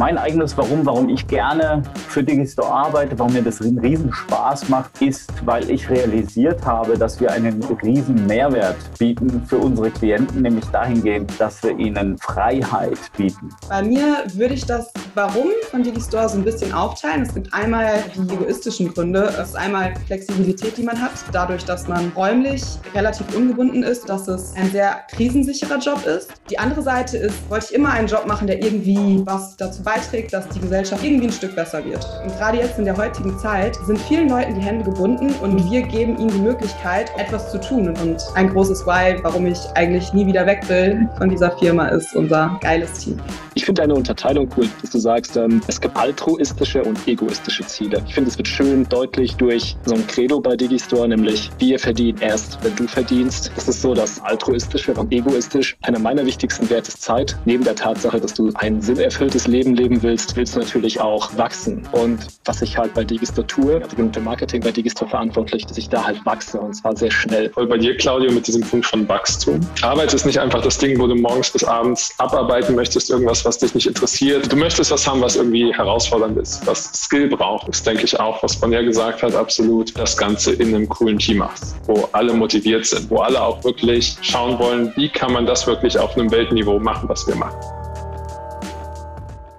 Mein eigenes Warum, warum ich gerne für Digistore arbeite, warum mir das einen riesen Spaß macht, ist, weil ich realisiert habe, dass wir einen riesen Mehrwert bieten für unsere Klienten, nämlich dahingehend, dass wir ihnen Freiheit bieten. Bei mir würde ich das Warum von Digistore so ein bisschen aufteilen. Es gibt einmal die egoistischen Gründe. Es ist einmal Flexibilität, die man hat, dadurch, dass man räumlich relativ ungebunden ist, dass es ein sehr krisensicherer Job ist. Die andere Seite ist, wollte ich immer einen Job machen, der irgendwie was dazu beiträgt, dass die Gesellschaft irgendwie ein Stück besser wird. Und gerade jetzt in der heutigen Zeit sind vielen Leuten die Hände gebunden und wir geben ihnen die Möglichkeit, etwas zu tun. Und ein großes Why, warum ich eigentlich nie wieder weg will von dieser Firma, ist unser geiles Team. Ich finde deine Unterteilung cool, dass du sagst, ähm, es gibt altruistische und egoistische Ziele. Ich finde, es wird schön deutlich durch so ein Credo bei Digistore, nämlich wir verdienen erst, wenn du verdienst. Das ist so das altruistische und egoistisch. Einer meiner wichtigsten Werte ist Zeit. Neben der Tatsache, dass du ein sinnerfülltes Leben leben willst, willst du natürlich auch wachsen. Und was ich halt bei Digistore tue, also bin für Marketing bei Digistore verantwortlich, dass ich da halt wachse und zwar sehr schnell. Voll bei dir, Claudio, mit diesem Punkt von Wachstum. Arbeit ist nicht einfach das Ding, wo du morgens bis abends abarbeiten möchtest, irgendwas, was dich nicht interessiert. Du möchtest was haben, was irgendwie herausfordernd ist, was Skill braucht. Das denke ich auch, was Bonnier gesagt hat, absolut das Ganze in einem coolen Team machst, wo alle motiviert sind, wo alle auch wirklich schauen wollen, wie kann man das wirklich auf einem Weltniveau machen, was wir machen.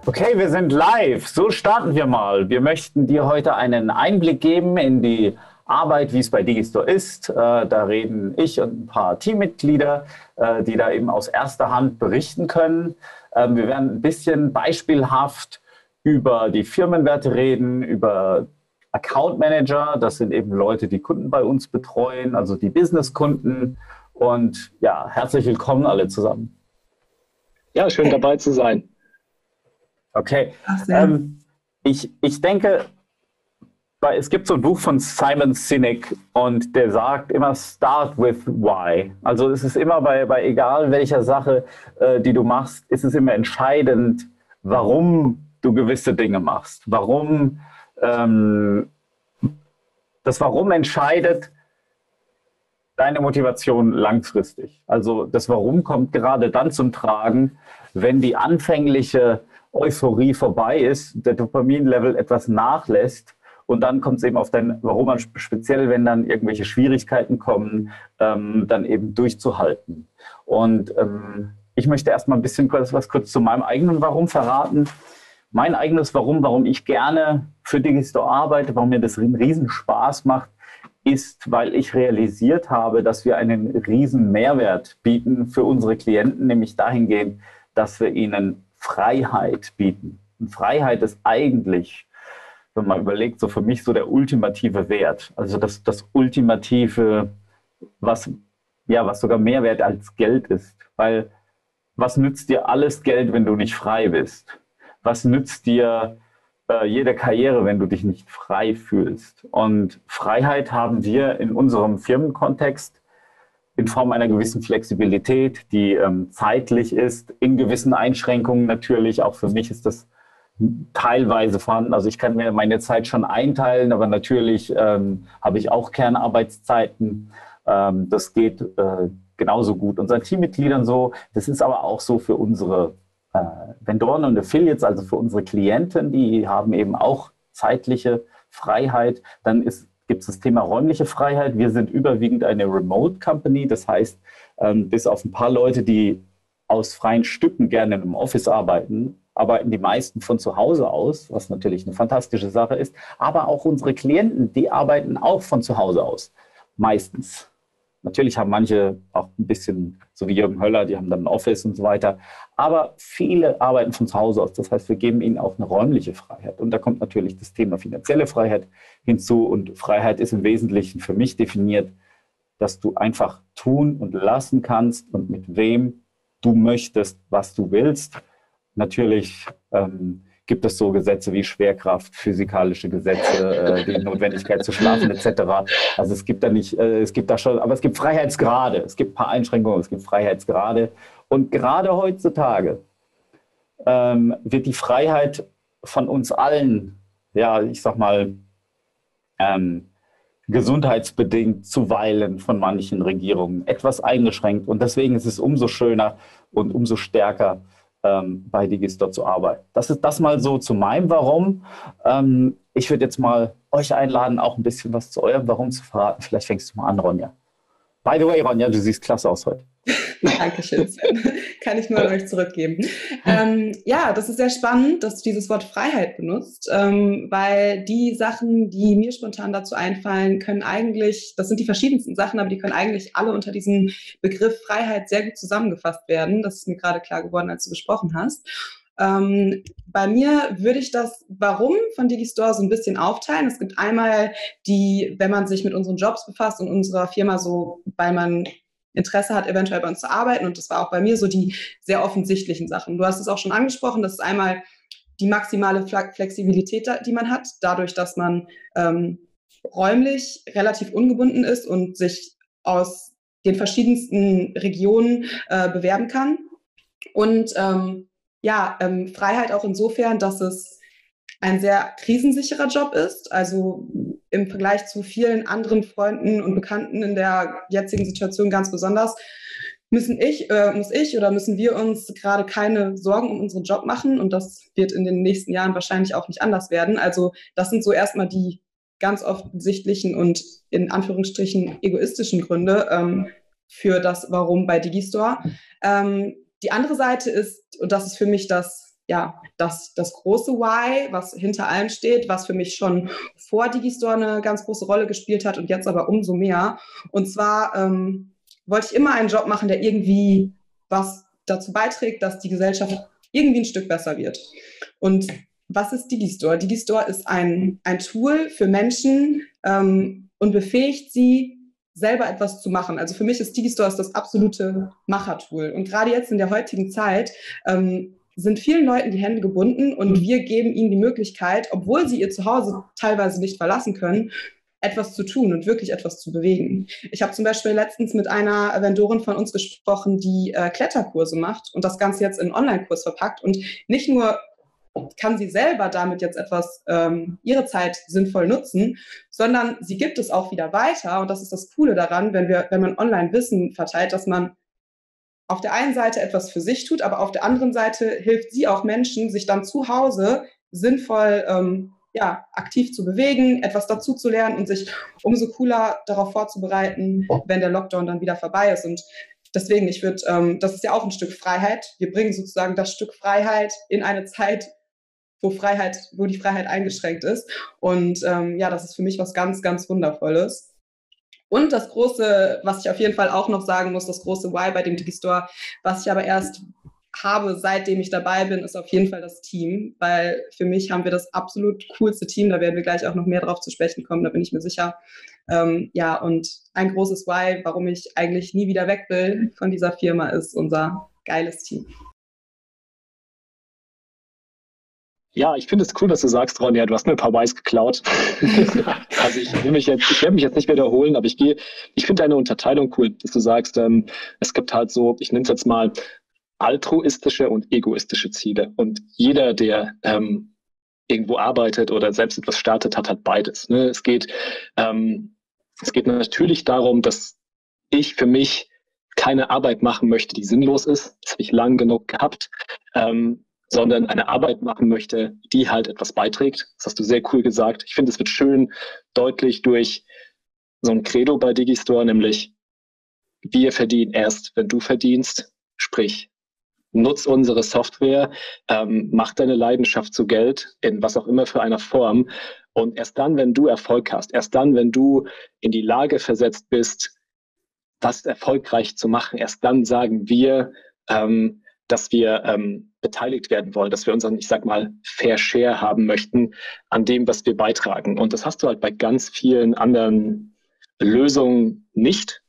Okay, wir sind live. So starten wir mal. Wir möchten dir heute einen Einblick geben in die Arbeit, wie es bei Digistore ist. Äh, da reden ich und ein paar Teammitglieder, äh, die da eben aus erster Hand berichten können. Ähm, wir werden ein bisschen beispielhaft über die Firmenwerte reden, über Account Manager. Das sind eben Leute, die Kunden bei uns betreuen, also die Businesskunden. Und ja, herzlich willkommen alle zusammen. Ja, schön dabei zu sein. Okay. Ähm, ich, ich denke, es gibt so ein Buch von Simon Sinek und der sagt immer Start with Why. Also es ist immer bei, bei egal welcher Sache, äh, die du machst, ist es immer entscheidend, warum du gewisse Dinge machst. Warum ähm, das Warum entscheidet deine Motivation langfristig. Also das Warum kommt gerade dann zum Tragen, wenn die anfängliche Euphorie vorbei ist, der Dopaminlevel etwas nachlässt und dann kommt es eben auf dein Warum an, speziell wenn dann irgendwelche Schwierigkeiten kommen, ähm, dann eben durchzuhalten. Und ähm, ich möchte erstmal ein bisschen kurz, was kurz zu meinem eigenen Warum verraten. Mein eigenes Warum, warum ich gerne für Digistore arbeite, warum mir das einen riesen Spaß macht, ist, weil ich realisiert habe, dass wir einen riesen Mehrwert bieten für unsere Klienten, nämlich dahingehend, dass wir ihnen Freiheit bieten. Und Freiheit ist eigentlich, wenn man überlegt, so für mich so der ultimative Wert. Also das, das ultimative, was, ja, was sogar mehr wert als Geld ist. Weil was nützt dir alles Geld, wenn du nicht frei bist? Was nützt dir äh, jede Karriere, wenn du dich nicht frei fühlst? Und Freiheit haben wir in unserem Firmenkontext in Form einer gewissen Flexibilität, die ähm, zeitlich ist, in gewissen Einschränkungen natürlich. Auch für mich ist das teilweise vorhanden. Also ich kann mir meine Zeit schon einteilen, aber natürlich ähm, habe ich auch Kernarbeitszeiten. Ähm, das geht äh, genauso gut unseren Teammitgliedern so. Das ist aber auch so für unsere äh, Vendoren und Affiliates, also für unsere Klienten, die haben eben auch zeitliche Freiheit. Dann ist gibt es das Thema räumliche Freiheit. Wir sind überwiegend eine Remote Company. Das heißt, ähm, bis auf ein paar Leute, die aus freien Stücken gerne im Office arbeiten, arbeiten die meisten von zu Hause aus, was natürlich eine fantastische Sache ist. Aber auch unsere Klienten, die arbeiten auch von zu Hause aus. Meistens. Natürlich haben manche auch ein bisschen, so wie Jürgen Höller, die haben dann ein Office und so weiter. Aber viele arbeiten von zu Hause aus. Das heißt, wir geben ihnen auch eine räumliche Freiheit. Und da kommt natürlich das Thema finanzielle Freiheit hinzu. Und Freiheit ist im Wesentlichen für mich definiert, dass du einfach tun und lassen kannst und mit wem du möchtest, was du willst. Natürlich ähm, gibt es so Gesetze wie Schwerkraft, physikalische Gesetze, äh, die Notwendigkeit zu schlafen etc. Also es gibt da nicht, äh, es gibt da schon, aber es gibt Freiheitsgrade. Es gibt ein paar Einschränkungen, es gibt Freiheitsgrade. Und gerade heutzutage ähm, wird die Freiheit von uns allen, ja, ich sag mal, ähm, gesundheitsbedingt zuweilen von manchen Regierungen etwas eingeschränkt. Und deswegen ist es umso schöner und umso stärker, ähm, bei Digistore zu arbeiten. Das ist das mal so zu meinem Warum. Ähm, ich würde jetzt mal euch einladen, auch ein bisschen was zu eurem Warum zu verraten. Vielleicht fängst du mal an, Ronja. By the way, Ronja, du siehst klasse aus heute. Dankeschön, Sven. Kann ich nur an euch zurückgeben. Ähm, ja, das ist sehr spannend, dass du dieses Wort Freiheit benutzt, ähm, weil die Sachen, die mir spontan dazu einfallen, können eigentlich, das sind die verschiedensten Sachen, aber die können eigentlich alle unter diesem Begriff Freiheit sehr gut zusammengefasst werden. Das ist mir gerade klar geworden, als du gesprochen hast. Ähm, bei mir würde ich das Warum von Digistore so ein bisschen aufteilen. Es gibt einmal die, wenn man sich mit unseren Jobs befasst und unserer Firma so, weil man Interesse hat, eventuell bei uns zu arbeiten. Und das war auch bei mir so die sehr offensichtlichen Sachen. Du hast es auch schon angesprochen, das ist einmal die maximale Flexibilität, die man hat, dadurch, dass man ähm, räumlich relativ ungebunden ist und sich aus den verschiedensten Regionen äh, bewerben kann. Und ähm, ja, ähm, Freiheit auch insofern, dass es ein sehr krisensicherer Job ist. Also im Vergleich zu vielen anderen Freunden und Bekannten in der jetzigen Situation ganz besonders, müssen ich, äh, muss ich oder müssen wir uns gerade keine Sorgen um unseren Job machen. Und das wird in den nächsten Jahren wahrscheinlich auch nicht anders werden. Also das sind so erstmal die ganz offensichtlichen und in Anführungsstrichen egoistischen Gründe ähm, für das Warum bei Digistore. Ähm, die andere Seite ist, und das ist für mich das ja, das, das große Why, was hinter allem steht, was für mich schon vor Digistore eine ganz große Rolle gespielt hat und jetzt aber umso mehr. Und zwar ähm, wollte ich immer einen Job machen, der irgendwie was dazu beiträgt, dass die Gesellschaft irgendwie ein Stück besser wird. Und was ist Digistore? Digistore ist ein, ein Tool für Menschen ähm, und befähigt sie, selber etwas zu machen. Also für mich ist Digistore das absolute Machertool. Und gerade jetzt in der heutigen Zeit ähm, sind vielen Leuten die Hände gebunden und mhm. wir geben ihnen die Möglichkeit, obwohl sie ihr Zuhause teilweise nicht verlassen können, etwas zu tun und wirklich etwas zu bewegen. Ich habe zum Beispiel letztens mit einer Vendorin von uns gesprochen, die äh, Kletterkurse macht und das Ganze jetzt in einen Online-Kurs verpackt. Und nicht nur kann sie selber damit jetzt etwas, ähm, ihre Zeit sinnvoll nutzen, sondern sie gibt es auch wieder weiter. Und das ist das Coole daran, wenn wir, wenn man online Wissen verteilt, dass man auf der einen Seite etwas für sich tut, aber auf der anderen Seite hilft sie auch Menschen, sich dann zu Hause sinnvoll ähm, ja, aktiv zu bewegen, etwas dazu zu lernen und sich umso cooler darauf vorzubereiten, wenn der Lockdown dann wieder vorbei ist. Und deswegen, ich würde, ähm, das ist ja auch ein Stück Freiheit. Wir bringen sozusagen das Stück Freiheit in eine Zeit, wo Freiheit, wo die Freiheit eingeschränkt ist. Und ähm, ja, das ist für mich was ganz, ganz Wundervolles. Und das große, was ich auf jeden Fall auch noch sagen muss, das große Why bei dem Digistore, was ich aber erst habe, seitdem ich dabei bin, ist auf jeden Fall das Team, weil für mich haben wir das absolut coolste Team. Da werden wir gleich auch noch mehr drauf zu sprechen kommen, da bin ich mir sicher. Ähm, ja, und ein großes Why, warum ich eigentlich nie wieder weg will von dieser Firma, ist unser geiles Team. Ja, ich finde es cool, dass du sagst, Ronja, du hast mir ein paar Weiß geklaut. also ich will mich jetzt, ich werde mich jetzt nicht wiederholen, aber ich gehe, ich finde deine Unterteilung cool, dass du sagst, ähm, es gibt halt so, ich nenne es jetzt mal altruistische und egoistische Ziele. Und jeder, der ähm, irgendwo arbeitet oder selbst etwas startet, hat halt beides. Ne? Es geht, ähm, es geht natürlich darum, dass ich für mich keine Arbeit machen möchte, die sinnlos ist. Das habe ich lang genug gehabt. Ähm, sondern eine Arbeit machen möchte, die halt etwas beiträgt. Das hast du sehr cool gesagt. Ich finde, es wird schön deutlich durch so ein Credo bei Digistore, nämlich wir verdienen erst, wenn du verdienst. Sprich, nutz unsere Software, ähm, mach deine Leidenschaft zu Geld in was auch immer für einer Form. Und erst dann, wenn du Erfolg hast, erst dann, wenn du in die Lage versetzt bist, das erfolgreich zu machen, erst dann sagen wir, ähm, dass wir ähm, beteiligt werden wollen, dass wir unseren, ich sag mal, Fair Share haben möchten an dem, was wir beitragen. Und das hast du halt bei ganz vielen anderen Lösungen nicht.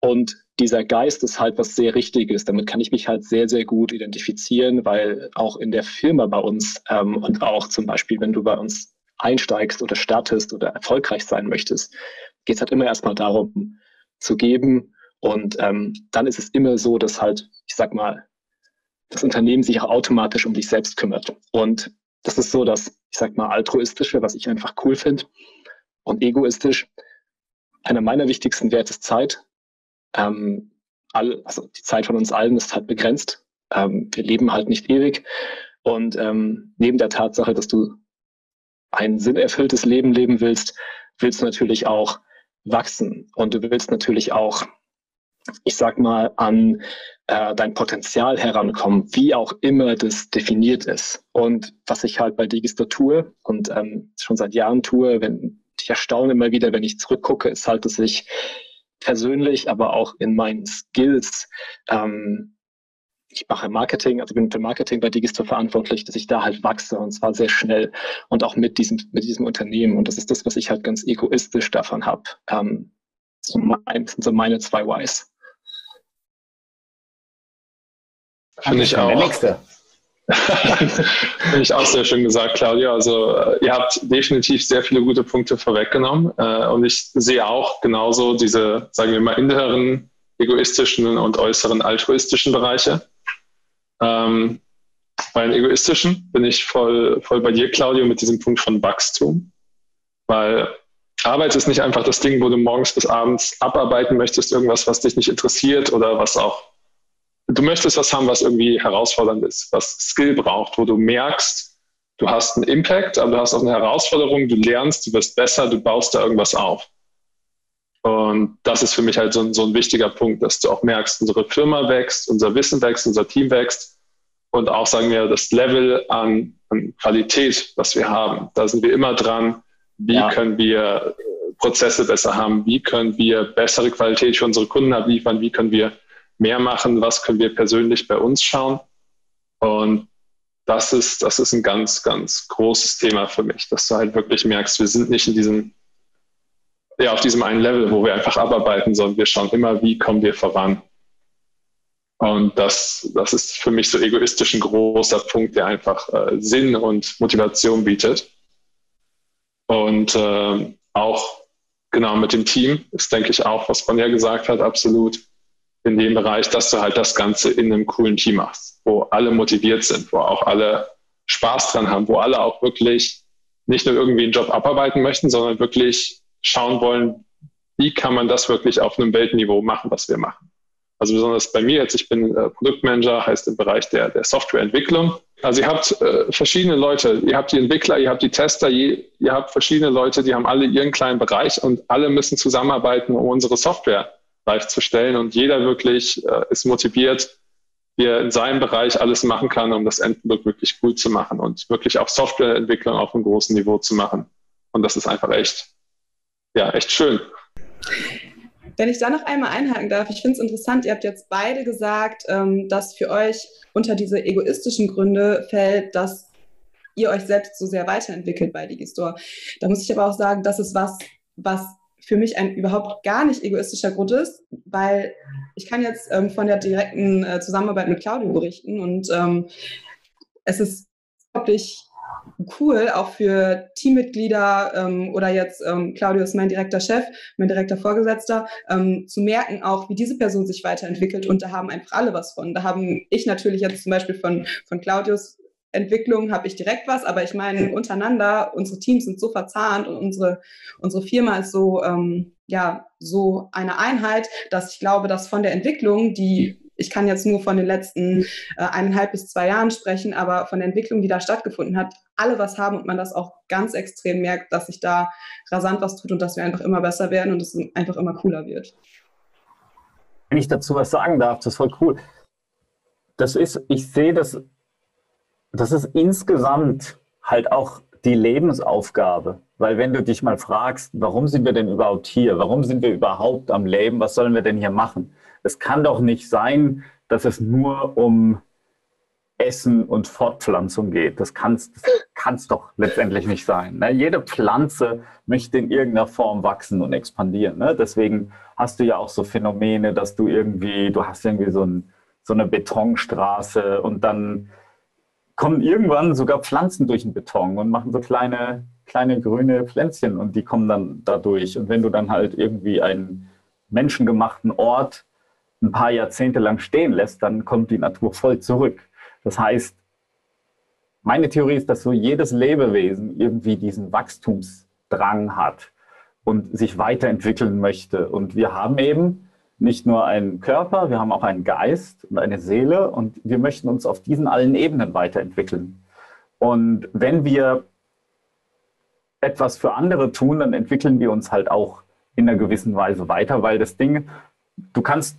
Und dieser Geist ist halt was sehr Richtiges. Damit kann ich mich halt sehr, sehr gut identifizieren, weil auch in der Firma bei uns ähm, und auch zum Beispiel, wenn du bei uns einsteigst oder startest oder erfolgreich sein möchtest, geht es halt immer erstmal darum, zu geben. Und ähm, dann ist es immer so, dass halt, ich sag mal, das Unternehmen sich auch automatisch um dich selbst kümmert. Und das ist so das, ich sag mal, altruistische, was ich einfach cool finde. Und egoistisch, einer meiner wichtigsten Werte ist Zeit. Ähm, all, also die Zeit von uns allen ist halt begrenzt. ähm, wir leben halt nicht ewig. Und ähm, neben der Tatsache, dass du ein sinnerfülltes Leben leben willst, willst du natürlich auch wachsen und du willst natürlich auch, ich sag mal, an äh, dein Potenzial herankommen, wie auch immer das definiert ist. Und was ich halt bei Digista tue und ähm, schon seit Jahren tue, wenn ich erstaune immer wieder, wenn ich zurückgucke, ist halt, dass ich persönlich, aber auch in meinen Skills ähm, ich mache Marketing, also bin für Marketing bei Digistore verantwortlich, dass ich da halt wachse und zwar sehr schnell und auch mit diesem, mit diesem Unternehmen. Und das ist das, was ich halt ganz egoistisch davon habe. Ähm, so mein, so meine zwei Whys. Finde ich auch. Der nächste. Finde ich auch sehr schön gesagt, Claudia. Also äh, ihr habt definitiv sehr viele gute Punkte vorweggenommen. Äh, und ich sehe auch genauso diese, sagen wir mal, inneren egoistischen und äußeren altruistischen Bereiche. Ähm, bei den egoistischen bin ich voll, voll bei dir, Claudio, mit diesem Punkt von Wachstum. Weil Arbeit ist nicht einfach das Ding, wo du morgens bis abends abarbeiten möchtest, irgendwas, was dich nicht interessiert oder was auch. Du möchtest was haben, was irgendwie herausfordernd ist, was Skill braucht, wo du merkst, du hast einen Impact, aber du hast auch eine Herausforderung, du lernst, du wirst besser, du baust da irgendwas auf. Und das ist für mich halt so ein, so ein wichtiger Punkt, dass du auch merkst, unsere Firma wächst, unser Wissen wächst, unser Team wächst und auch, sagen wir, das Level an, an Qualität, was wir haben. Da sind wir immer dran. Wie ja. können wir Prozesse besser haben? Wie können wir bessere Qualität für unsere Kunden abliefern? Wie können wir mehr machen? Was können wir persönlich bei uns schauen? Und das ist, das ist ein ganz, ganz großes Thema für mich, dass du halt wirklich merkst, wir sind nicht in diesem ja, auf diesem einen Level, wo wir einfach abarbeiten, sondern wir schauen immer, wie kommen wir voran. Und das, das ist für mich so egoistisch ein großer Punkt, der einfach äh, Sinn und Motivation bietet. Und äh, auch genau mit dem Team ist, denke ich, auch, was Ronja gesagt hat, absolut in dem Bereich, dass du halt das Ganze in einem coolen Team machst, wo alle motiviert sind, wo auch alle Spaß dran haben, wo alle auch wirklich nicht nur irgendwie einen Job abarbeiten möchten, sondern wirklich schauen wollen, wie kann man das wirklich auf einem Weltniveau machen, was wir machen. Also besonders bei mir jetzt, ich bin äh, Produktmanager, heißt im Bereich der, der Softwareentwicklung. Also ihr habt äh, verschiedene Leute, ihr habt die Entwickler, ihr habt die Tester, je, ihr habt verschiedene Leute, die haben alle ihren kleinen Bereich und alle müssen zusammenarbeiten, um unsere Software live zu stellen und jeder wirklich äh, ist motiviert, wie er in seinem Bereich alles machen kann, um das Endprodukt wirklich cool zu machen und wirklich auch Softwareentwicklung auf einem großen Niveau zu machen. Und das ist einfach echt ja, echt schön. Wenn ich da noch einmal einhaken darf, ich finde es interessant, ihr habt jetzt beide gesagt, ähm, dass für euch unter diese egoistischen Gründe fällt, dass ihr euch selbst so sehr weiterentwickelt bei Digistore. Da muss ich aber auch sagen, das ist was, was für mich ein überhaupt gar nicht egoistischer Grund ist, weil ich kann jetzt ähm, von der direkten äh, Zusammenarbeit mit Claudio berichten und ähm, es ist wirklich cool, auch für Teammitglieder ähm, oder jetzt ähm, Claudio ist mein direkter Chef, mein direkter Vorgesetzter, ähm, zu merken auch, wie diese Person sich weiterentwickelt und da haben einfach alle was von. Da haben ich natürlich jetzt zum Beispiel von, von Claudius Entwicklung habe ich direkt was, aber ich meine untereinander, unsere Teams sind so verzahnt und unsere, unsere Firma ist so, ähm, ja, so eine Einheit, dass ich glaube, dass von der Entwicklung, die ich kann jetzt nur von den letzten äh, eineinhalb bis zwei Jahren sprechen, aber von der Entwicklung, die da stattgefunden hat, alle was haben und man das auch ganz extrem merkt, dass sich da rasant was tut und dass wir einfach immer besser werden und es einfach immer cooler wird. Wenn ich dazu was sagen darf, das ist voll cool. Das ist, ich sehe das, das ist insgesamt halt auch die Lebensaufgabe. Weil wenn du dich mal fragst, warum sind wir denn überhaupt hier? Warum sind wir überhaupt am Leben? Was sollen wir denn hier machen? Es kann doch nicht sein, dass es nur um Essen und Fortpflanzung geht. Das kann es doch letztendlich nicht sein. Ne? Jede Pflanze möchte in irgendeiner Form wachsen und expandieren. Ne? Deswegen hast du ja auch so Phänomene, dass du irgendwie, du hast irgendwie so, ein, so eine Betonstraße und dann kommen irgendwann sogar Pflanzen durch den Beton und machen so kleine, kleine grüne Pflänzchen und die kommen dann da durch. Und wenn du dann halt irgendwie einen menschengemachten Ort ein paar Jahrzehnte lang stehen lässt, dann kommt die Natur voll zurück. Das heißt, meine Theorie ist, dass so jedes Lebewesen irgendwie diesen Wachstumsdrang hat und sich weiterentwickeln möchte. Und wir haben eben nicht nur einen Körper, wir haben auch einen Geist und eine Seele und wir möchten uns auf diesen allen Ebenen weiterentwickeln. Und wenn wir etwas für andere tun, dann entwickeln wir uns halt auch in einer gewissen Weise weiter, weil das Ding, du kannst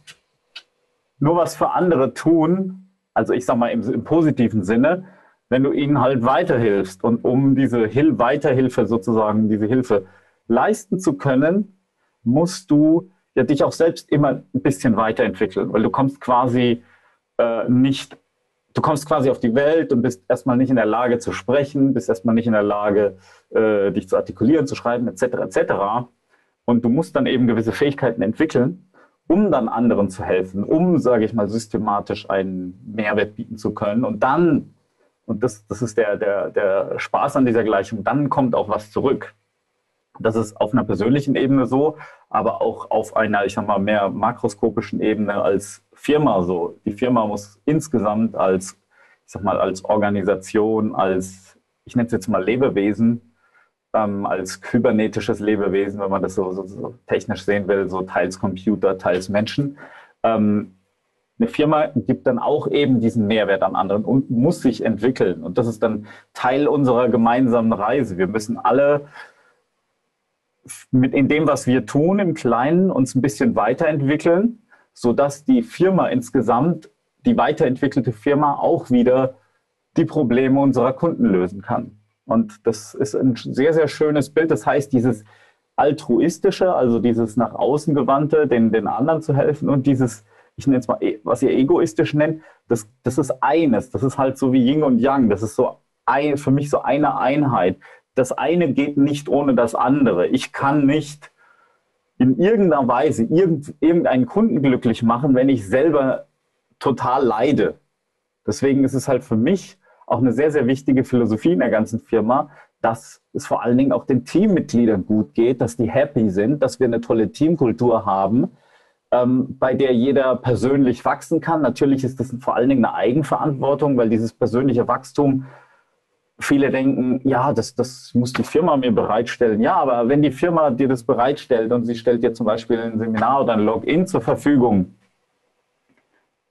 nur was für andere tun, also ich sage mal im, im, positiven Sinne, wenn du ihnen halt weiterhilfst. Und um diese Hil Weiterhilfe sozusagen, diese Hilfe leisten zu können, musst du ja dich auch selbst immer ein bisschen weiterentwickeln, weil du kommst quasi äh, nicht, du kommst quasi auf die Welt und bist erstmal nicht in der Lage zu sprechen, bist erstmal nicht in der Lage, äh, dich zu artikulieren, zu schreiben, etc. etc. Und du musst dann eben gewisse Fähigkeiten entwickeln um dann anderen zu helfen, um, sage ich mal, systematisch einen Mehrwert bieten zu können. Und dann, und das, das ist der, der, der Spaß an dieser Gleichung, dann kommt auch was zurück. Das ist auf einer persönlichen Ebene so, aber auch auf einer, ich sag mal, mehr makroskopischen Ebene als Firma so. Die Firma muss insgesamt als, ich sag mal, als Organisation, als, ich nenne es jetzt mal Lebewesen, ähm, als kybernetisches Lebewesen, wenn man das so, so, so, technisch sehen will, so teils Computer, teils Menschen. Ähm, eine Firma gibt dann auch eben diesen Mehrwert an anderen und muss sich entwickeln. Und das ist dann Teil unserer gemeinsamen Reise. Wir müssen alle mit in dem, was wir tun, im Kleinen uns ein bisschen weiterentwickeln, sodass die Firma insgesamt, die weiterentwickelte Firma auch wieder die Probleme unserer Kunden lösen kann. Und das ist ein sehr, sehr schönes Bild. Das heißt, dieses altruistische, also dieses nach außen gewandte, den, den anderen zu helfen und dieses, ich nenne es mal, e, was ihr egoistisch nennt, das, das ist eines. Das ist halt so wie Yin und Yang. Das ist so ein, für mich so eine Einheit. Das eine geht nicht ohne das andere. Ich kann nicht in irgendeiner Weise irgend, irgendeinen Kunden glücklich machen, wenn ich selber total leide. Deswegen ist es halt für mich auch eine sehr, sehr wichtige Philosophie in der ganzen Firma, dass es vor allen Dingen auch den Teammitgliedern gut geht, dass die happy sind, dass wir eine tolle Teamkultur haben, ähm, bei der jeder persönlich wachsen kann. Natürlich ist das vor allen Dingen eine Eigenverantwortung, weil dieses persönliche Wachstum, viele denken, ja, das, das muss die Firma mir bereitstellen. Ja, aber wenn die Firma dir das bereitstellt und sie stellt dir zum Beispiel ein Seminar oder ein Login zur Verfügung,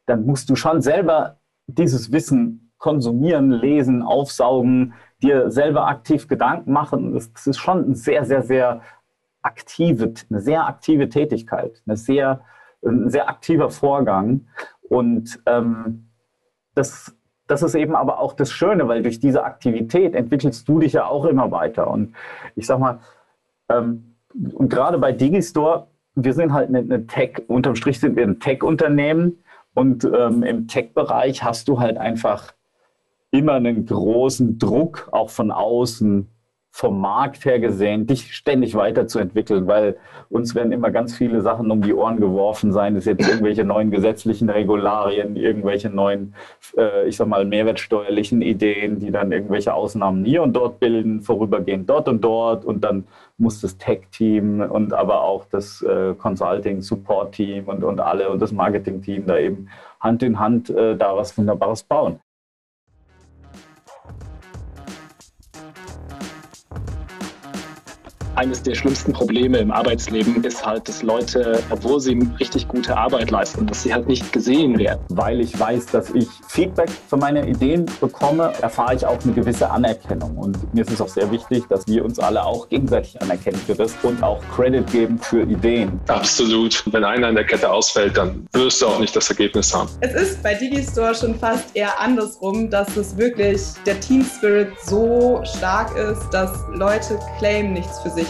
dann musst du schon selber dieses Wissen konsumieren, lesen, aufsaugen, dir selber aktiv Gedanken machen. Das, das ist schon eine sehr, sehr, sehr aktive, eine sehr aktive Tätigkeit, eine sehr, ein sehr aktiver Vorgang. Und ähm, das, das ist eben aber auch das Schöne, weil durch diese Aktivität entwickelst du dich ja auch immer weiter. Und ich sag mal, ähm, und gerade bei Digistore, wir sind halt eine, eine Tech, unterm Strich sind wir ein Tech-Unternehmen und ähm, im Tech-Bereich hast du halt einfach immer einen großen Druck, auch von außen, vom Markt her gesehen, dich ständig weiterzuentwickeln, weil uns werden immer ganz viele Sachen um die Ohren geworfen sein, es jetzt irgendwelche neuen gesetzlichen Regularien, irgendwelche neuen, äh, ich sag mal, mehrwertsteuerlichen Ideen, die dann irgendwelche Ausnahmen hier und dort bilden, vorübergehend dort und dort und dann muss das Tech-Team und aber auch das äh, Consulting-Support-Team und, und alle und das Marketing-Team da eben Hand in Hand äh, da was Wunderbares bauen. Eines der schlimmsten Probleme im Arbeitsleben ist halt, dass Leute, obwohl sie richtig gute Arbeit leisten, dass sie halt nicht gesehen werden. Weil ich weiß, dass ich Feedback für meine Ideen bekomme, erfahre ich auch eine gewisse Anerkennung. Und mir ist es auch sehr wichtig, dass wir uns alle auch gegenseitig anerkennen für das und auch Credit geben für Ideen. Absolut. Wenn einer in der Kette ausfällt, dann wirst du auch nicht das Ergebnis haben. Es ist bei Digistore schon fast eher andersrum, dass es wirklich der Team Spirit so stark ist, dass Leute claimen nichts für sich